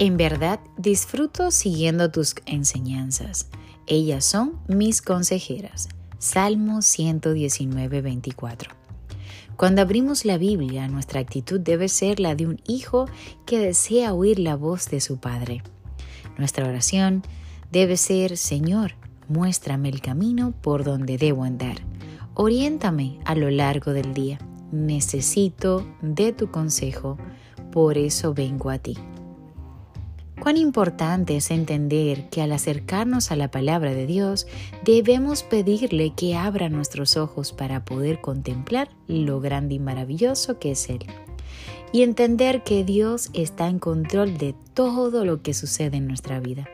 En verdad, disfruto siguiendo tus enseñanzas. Ellas son mis consejeras. Salmo 119, 24. Cuando abrimos la Biblia, nuestra actitud debe ser la de un hijo que desea oír la voz de su padre. Nuestra oración debe ser, Señor, muéstrame el camino por donde debo andar. Oriéntame a lo largo del día. Necesito de tu consejo, por eso vengo a ti. Cuán importante es entender que al acercarnos a la palabra de Dios debemos pedirle que abra nuestros ojos para poder contemplar lo grande y maravilloso que es Él. Y entender que Dios está en control de todo lo que sucede en nuestra vida.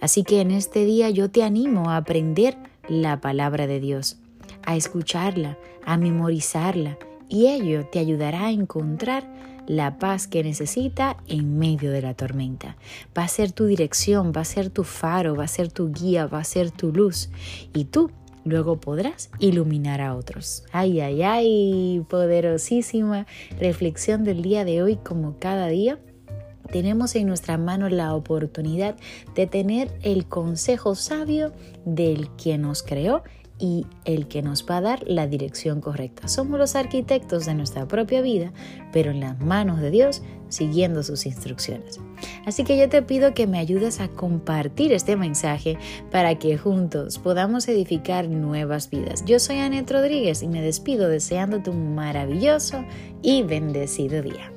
Así que en este día yo te animo a aprender la palabra de Dios, a escucharla, a memorizarla, y ello te ayudará a encontrar la paz que necesita en medio de la tormenta. Va a ser tu dirección, va a ser tu faro, va a ser tu guía, va a ser tu luz. Y tú luego podrás iluminar a otros. Ay, ay, ay, poderosísima reflexión del día de hoy como cada día. Tenemos en nuestra mano la oportunidad de tener el consejo sabio del quien nos creó y el que nos va a dar la dirección correcta. Somos los arquitectos de nuestra propia vida, pero en las manos de Dios, siguiendo sus instrucciones. Así que yo te pido que me ayudes a compartir este mensaje para que juntos podamos edificar nuevas vidas. Yo soy Anet Rodríguez y me despido deseándote un maravilloso y bendecido día.